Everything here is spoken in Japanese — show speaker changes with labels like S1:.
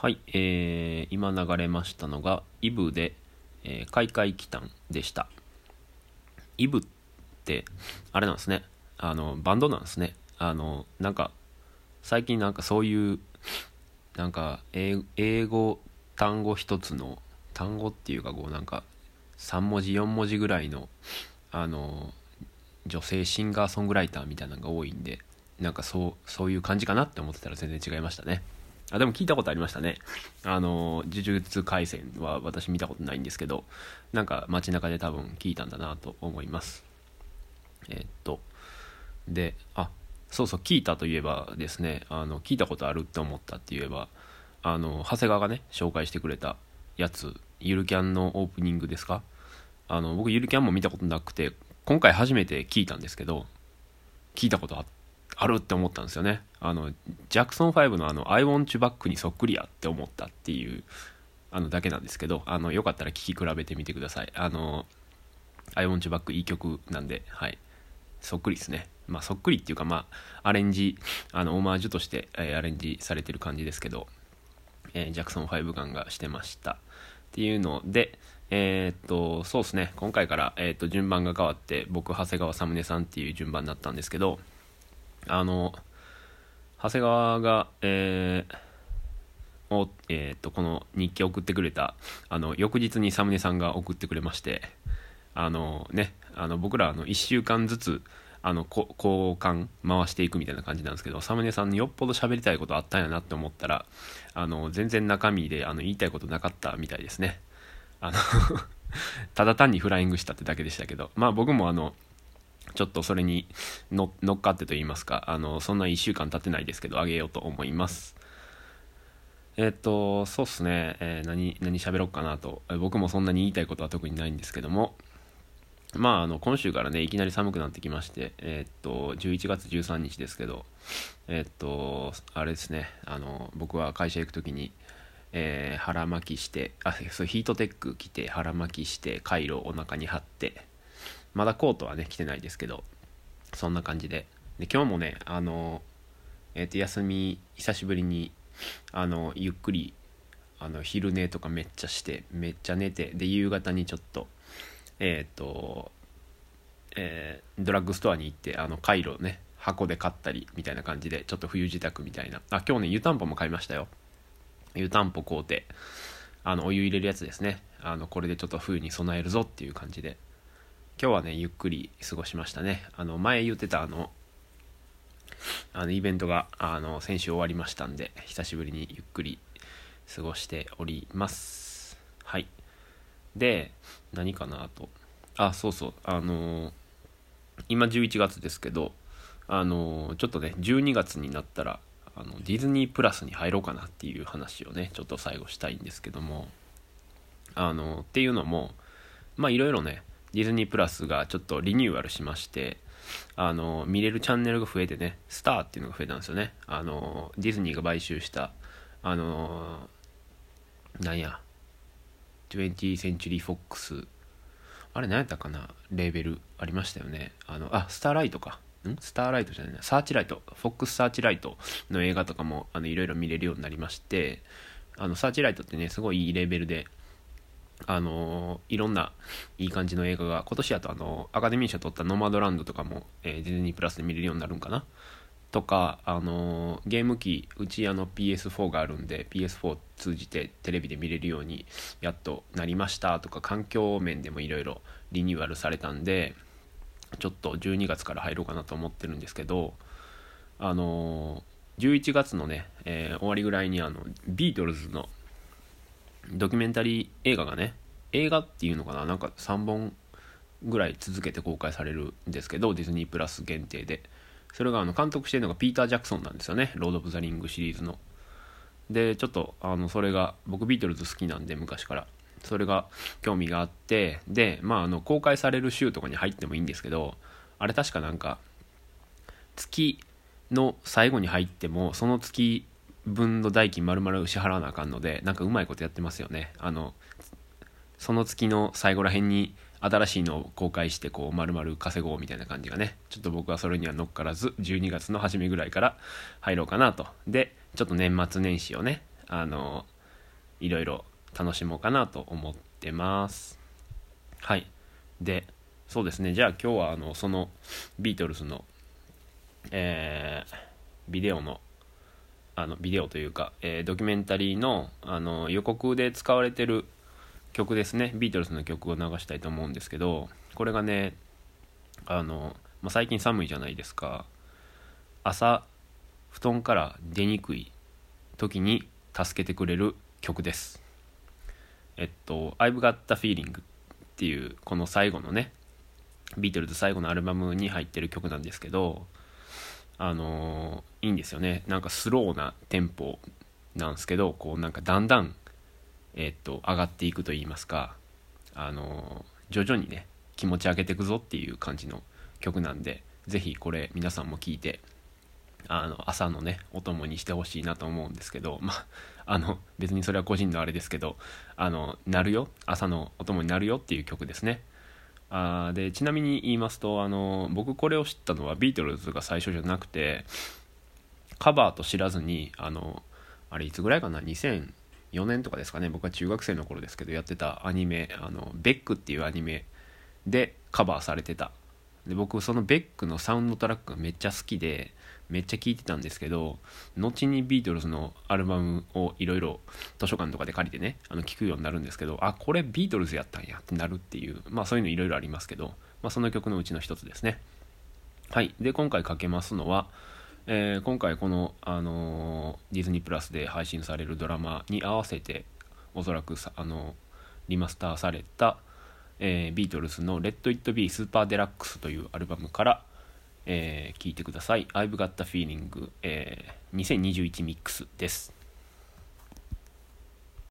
S1: はい、えー、今流れましたのがイブで、えー、開会期間でした。イブってあれなんですね。あのバンドなんですね。あのなんか最近なんかそういうなんか英英語単語一つの単語っていうかこうなんか3文字4文字ぐらいのあの女性シンガーソングライターみたいなのが多いんでなんかそうそういう感じかなって思ってたら全然違いましたね。あでも聞いたことありましたね。あの呪術廻戦は私見たことないんですけどなんか街中で多分聞いたんだなと思います。えーっとであそうそう聞いたといえばですねあの聞いたことあるって思ったって言えばあの長谷川がね紹介してくれたやつゆるキャンのオープニングですか？あの僕ゆるキャンも見たことなくて今回初めて聞いたんですけど聞いたことああるって思ったんですよね。あのジャクソン5のあの「I want you back」にそっくりやって思ったっていうあのだけなんですけどあのよかったら聴き比べてみてください。あの「I want you back」いい曲なんではい。そっくりですね。まあそっくりっていうかまあアレンジあのオマージュとして、えーアレンジされてる感じですけど、えージャクソン5感がしてました。っていうのでえーっとそうですね。今回から、えーっと順番が変わって僕長谷川さむねさんっていう順番になったんですけどあの長谷川がえーをえーっとこの日記送ってくれたあの翌日にサムネさんが送ってくれましてあのねあの僕らあの1週間ずつあの交換回していくみたいな感じなんですけどサムネさんによっぽど喋りたいことあったんやなって思ったらあの全然中身であの言いたいことなかったみたいですね。あの ただ単にフライングしたってだけでしたけどまあ僕もあのちょっとそれにの乗っかってと言いますかあのそんな1週間経ってないですけどあげようと思います。えっとそうっすね、えー何何喋ろうかなと。僕もそんなに言いたいことは特にないんですけども。まあ、あの今週からねいきなり寒くなってきまして、えっと11月13日ですけどえっとあれですね。あの僕は会社行く時に、えー腹巻きしてあそうヒートテック着て腹巻きしてカイロをお腹に貼ってまだコートはね着てないですけどそんな感じで。で今日もねあの、えーっと休み久しぶりにあのゆっくりあの昼寝とかめっちゃしてめっちゃ寝てで夕方にちょっとえっ、と、えードラッグストアに行ってあのカイロね箱で買ったりみたいな感じでちょっと冬支度みたいな。あ今日ね湯たんぽも買いましたよ。湯たんぽ買うてあのお湯入れるやつですね。あのこれでちょっと冬に備えるぞっていう感じで。今日はねゆっくり過ごしましたね。あの前言ってたあのあのイベントがあの先週終わりましたんで久しぶりにゆっくり過ごしております。はい。で何かなと。あそうそう。あのー今11月ですけどあのーちょっとね12月になったらあのディズニープラスに入ろうかなっていう話をねちょっと最後したいんですけどもあのっていうのもまあいろいろねディズニープラスがちょっとリニューアルしましてあの見れるチャンネルが増えてねスターっていうのが増えたんですよね。あのディズニーが買収したあのなんや 20th Century Fox あれ何やったかな？レーベルありましたよね。あのあスターライトか。ん？スターライトじゃないな。サーチライト。フォックスサーチライトの映画とかもあのいろいろ見れるようになりましてあのサーチライトってねすごいいいレーベルであのいろんないい感じの映画が今年やとあのアカデミー賞取った「ノマドランド」とかも、えーディズニープラスで見れるようになるんかな？とか、あのゲーム機うちあの PS4 があるんで PS4 通じてテレビで見れるようにやっとなりましたとか環境面でもいろいろリニューアルされたんでちょっと12月から入ろうかなと思ってるんですけどあの11月のね、えー終わりぐらいにあのビートルズのドキュメンタリー映画がね映画っていうのかななんか3本ぐらい続けて公開されるんですけどディズニープラス限定で。それがあの監督してるのがピーター・ジャクソンなんですよね。ロード・オブ・ザ・リングシリーズの。でちょっとあのそれが僕ビートルズ好きなんで昔から。それが興味があってでまああの公開される週とかに入ってもいいんですけどあれ確かなんか月の最後に入ってもその月分の代金丸々支払わなあかんのでなんかうまいことやってますよね。あのその月の最後らへんに新しいのを公開してこう丸々稼ごうみたいな感じがね。ちょっと僕はそれには乗っからず12月の初めぐらいから入ろうかなと。でちょっと年末年始をねあのいろいろ楽しもうかなと思ってます。はい。でそうですね。じゃあ今日はあのそのビートルズのえー、ビデオのあのビデオというか、えー、ドキュメンタリーのあの予告で使われてる曲ですね。ビートルズの曲を流したいと思うんですけどこれがねあの、まあ、最近寒いじゃないですか。朝布団から出にくい時に助けてくれる曲です。えっと「I've Got a Feeling」っていうこの最後のねビートルズ最後のアルバムに入ってる曲なんですけどあのー、いいんですよね。なんかスローなテンポなんですけどこうなんかだんだんえー、っと上がっていくと言いますかあのー、徐々にね気持ち上げていくぞっていう感じの曲なんで是非これ皆さんも聴いてあの朝のねお供にしてほしいなと思うんですけどまああの別にそれは個人のあれですけどあのなるよ。朝のお供になるよっていう曲ですね。あでちなみに言いますとあの僕これを知ったのはビートルズが最初じゃなくてカバーと知らずにあのあれいつぐらいかな2004年とかですかね僕は中学生の頃ですけどやってたアニメ「あのベック」っていうアニメでカバーされてたで僕そのベックのサウンドトラックがめっちゃ好きでめっちゃ聴いてたんですけど後にビートルズのアルバムをいろいろ図書館とかで借りてねあの聴くようになるんですけどあこれビートルズやったんやってなるっていうまあそういうのいろいろありますけど、まあ、その曲のうちの一つですね。はい。で今回かけますのはえー、今回この、あのー、ディズニープラスで配信されるドラマに合わせておそらく、あのー、リマスターされた、えー、ビートルズの「レット・イット・ビー・スーパー・デラックス」というアルバムからえー、聞いてください。I've Got a Feeling、えー、2021ミックスです。